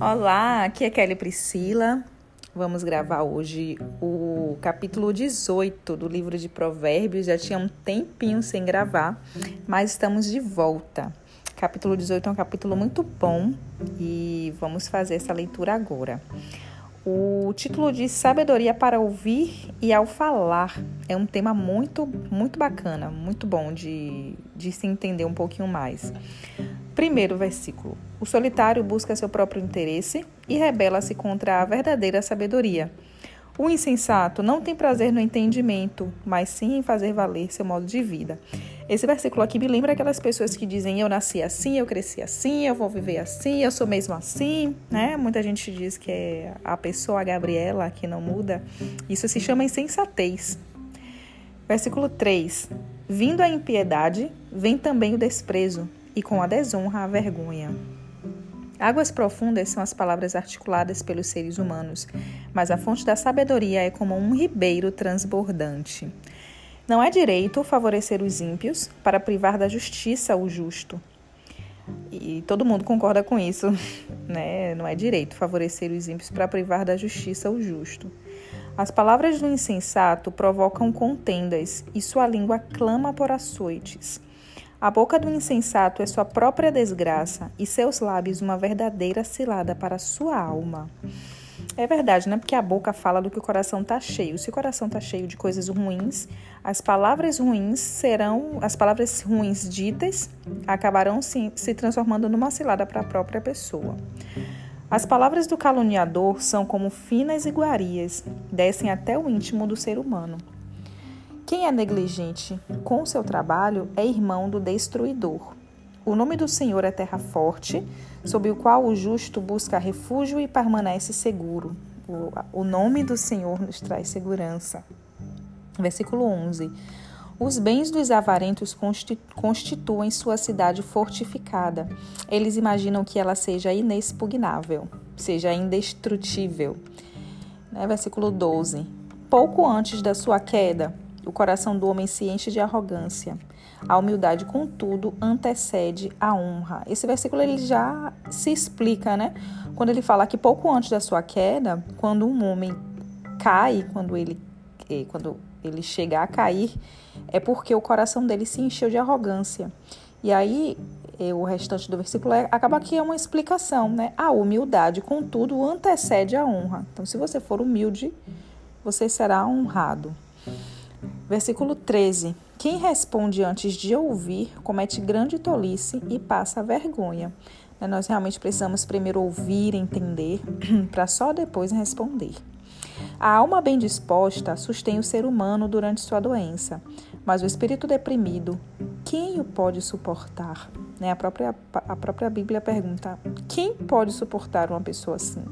Olá, aqui é Kelly Priscila. Vamos gravar hoje o capítulo 18 do livro de Provérbios. Já tinha um tempinho sem gravar, mas estamos de volta. Capítulo 18 é um capítulo muito bom e vamos fazer essa leitura agora. O título de Sabedoria para ouvir e ao falar é um tema muito, muito bacana, muito bom de, de se entender um pouquinho mais. Primeiro versículo: O solitário busca seu próprio interesse e rebela-se contra a verdadeira sabedoria. O insensato não tem prazer no entendimento, mas sim em fazer valer seu modo de vida. Esse versículo aqui me lembra aquelas pessoas que dizem: Eu nasci assim, eu cresci assim, eu vou viver assim, eu sou mesmo assim, né? Muita gente diz que é a pessoa, a Gabriela, que não muda. Isso se chama insensatez. Versículo 3: Vindo a impiedade, vem também o desprezo, e com a desonra a vergonha. Águas profundas são as palavras articuladas pelos seres humanos, mas a fonte da sabedoria é como um ribeiro transbordante. Não é direito favorecer os ímpios para privar da justiça o justo. E todo mundo concorda com isso, né? Não é direito favorecer os ímpios para privar da justiça o justo. As palavras do insensato provocam contendas e sua língua clama por açoites. A boca do insensato é sua própria desgraça e seus lábios uma verdadeira cilada para sua alma. É verdade, né? Porque a boca fala do que o coração está cheio. Se o coração está cheio de coisas ruins, as palavras ruins serão, as palavras ruins ditas acabarão se, se transformando numa cilada para a própria pessoa. As palavras do caluniador são como finas iguarias, descem até o íntimo do ser humano. Quem é negligente com seu trabalho é irmão do destruidor. O nome do Senhor é terra forte, sob o qual o justo busca refúgio e permanece seguro. O, o nome do Senhor nos traz segurança. Versículo 11. Os bens dos avarentos constituem sua cidade fortificada. Eles imaginam que ela seja inexpugnável, seja indestrutível. Né? Versículo 12. Pouco antes da sua queda, o coração do homem se enche de arrogância. A humildade, contudo, antecede a honra. Esse versículo ele já se explica, né? Quando ele fala que pouco antes da sua queda, quando um homem cai, quando ele, eh, quando ele chegar a cair, é porque o coração dele se encheu de arrogância. E aí, eh, o restante do versículo é, acaba que é uma explicação, né? A humildade, contudo, antecede a honra. Então, se você for humilde, você será honrado. Versículo 13. Quem responde antes de ouvir comete grande tolice e passa vergonha. Né, nós realmente precisamos primeiro ouvir, entender, para só depois responder. A alma bem disposta sustém o ser humano durante sua doença, mas o espírito deprimido, quem o pode suportar? Né? A, própria, a própria Bíblia pergunta: quem pode suportar uma pessoa assim?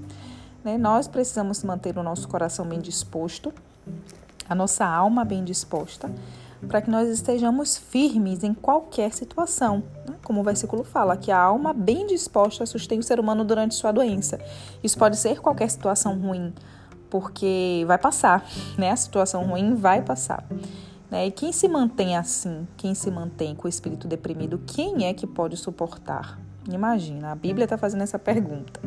Né? Nós precisamos manter o nosso coração bem disposto a nossa alma bem disposta, para que nós estejamos firmes em qualquer situação. Né? Como o versículo fala, que a alma bem disposta sustém o ser humano durante sua doença. Isso pode ser qualquer situação ruim, porque vai passar, né? A situação ruim vai passar. Né? E quem se mantém assim, quem se mantém com o espírito deprimido, quem é que pode suportar? Imagina, a Bíblia está fazendo essa pergunta.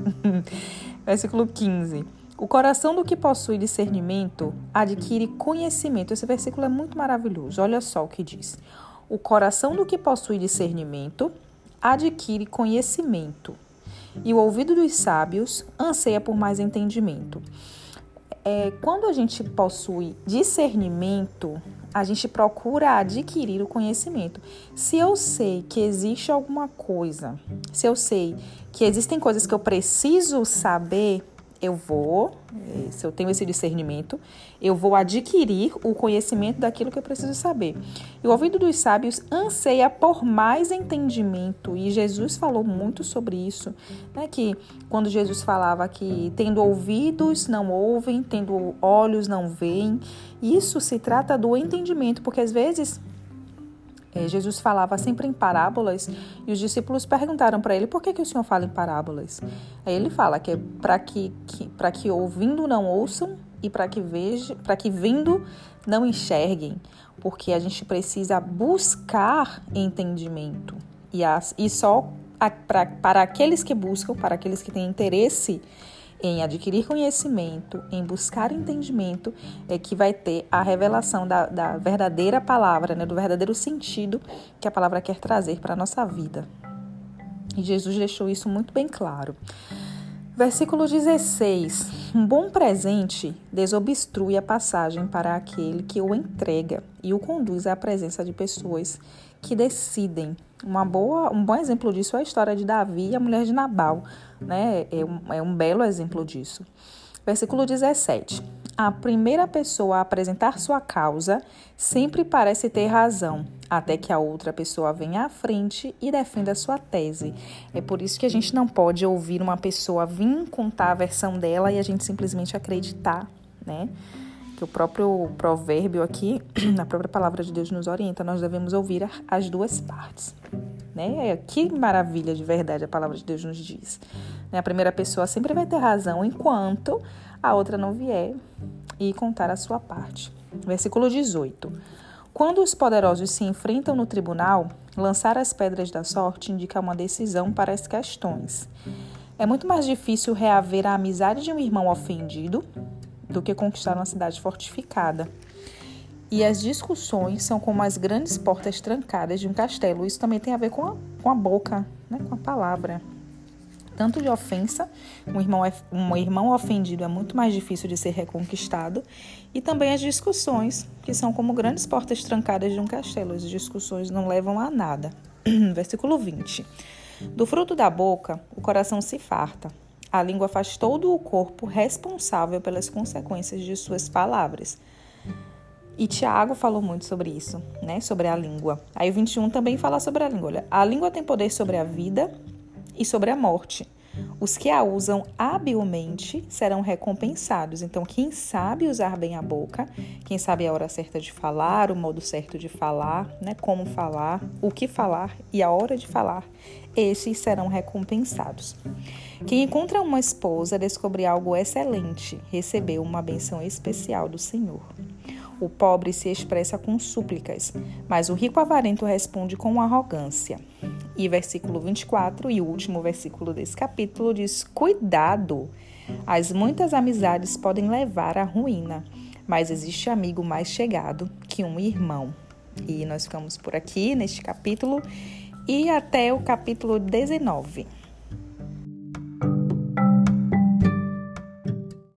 Versículo 15. O coração do que possui discernimento adquire conhecimento. Esse versículo é muito maravilhoso. Olha só o que diz. O coração do que possui discernimento adquire conhecimento, e o ouvido dos sábios anseia por mais entendimento. É, quando a gente possui discernimento, a gente procura adquirir o conhecimento. Se eu sei que existe alguma coisa, se eu sei que existem coisas que eu preciso saber, eu vou, eh, se eu tenho esse discernimento, eu vou adquirir o conhecimento daquilo que eu preciso saber. E o ouvido dos sábios anseia por mais entendimento, e Jesus falou muito sobre isso, né? Que quando Jesus falava que tendo ouvidos não ouvem, tendo olhos não veem, isso se trata do entendimento, porque às vezes Jesus falava sempre em parábolas e os discípulos perguntaram para ele por que, que o Senhor fala em parábolas. Aí ele fala que é para que, que, que ouvindo não ouçam e para que veja, para que vendo não enxerguem, porque a gente precisa buscar entendimento e, as, e só para aqueles que buscam, para aqueles que têm interesse em adquirir conhecimento, em buscar entendimento, é que vai ter a revelação da, da verdadeira palavra, né, do verdadeiro sentido que a palavra quer trazer para a nossa vida. E Jesus deixou isso muito bem claro. Versículo 16: Um bom presente desobstrui a passagem para aquele que o entrega e o conduz à presença de pessoas que decidem. Uma boa, um bom exemplo disso é a história de Davi e a mulher de Nabal, né? É um, é um belo exemplo disso. Versículo 17. A primeira pessoa a apresentar sua causa sempre parece ter razão, até que a outra pessoa venha à frente e defenda sua tese. É por isso que a gente não pode ouvir uma pessoa vir contar a versão dela e a gente simplesmente acreditar, né? Que o próprio provérbio aqui, na própria palavra de Deus nos orienta, nós devemos ouvir as duas partes. Né? Que maravilha de verdade a palavra de Deus nos diz. Né? A primeira pessoa sempre vai ter razão, enquanto a outra não vier e contar a sua parte. Versículo 18. Quando os poderosos se enfrentam no tribunal, lançar as pedras da sorte indica uma decisão para as questões. É muito mais difícil reaver a amizade de um irmão ofendido do que conquistar uma cidade fortificada. E as discussões são como as grandes portas trancadas de um castelo. Isso também tem a ver com a, com a boca, né? com a palavra. Tanto de ofensa, um irmão, um irmão ofendido é muito mais difícil de ser reconquistado, e também as discussões, que são como grandes portas trancadas de um castelo. As discussões não levam a nada. Versículo 20. Do fruto da boca, o coração se farta. A língua faz todo o corpo responsável pelas consequências de suas palavras. E Tiago falou muito sobre isso, né? Sobre a língua. Aí o 21 também fala sobre a língua. Olha, a língua tem poder sobre a vida e sobre a morte. Os que a usam habilmente serão recompensados. Então, quem sabe usar bem a boca, quem sabe a hora certa de falar, o modo certo de falar, né, como falar, o que falar e a hora de falar, esses serão recompensados. Quem encontra uma esposa descobre algo excelente, recebeu uma benção especial do Senhor. O pobre se expressa com súplicas, mas o rico avarento responde com arrogância. E versículo 24 e o último versículo desse capítulo diz: Cuidado! As muitas amizades podem levar à ruína, mas existe amigo mais chegado que um irmão. E nós ficamos por aqui neste capítulo e até o capítulo 19.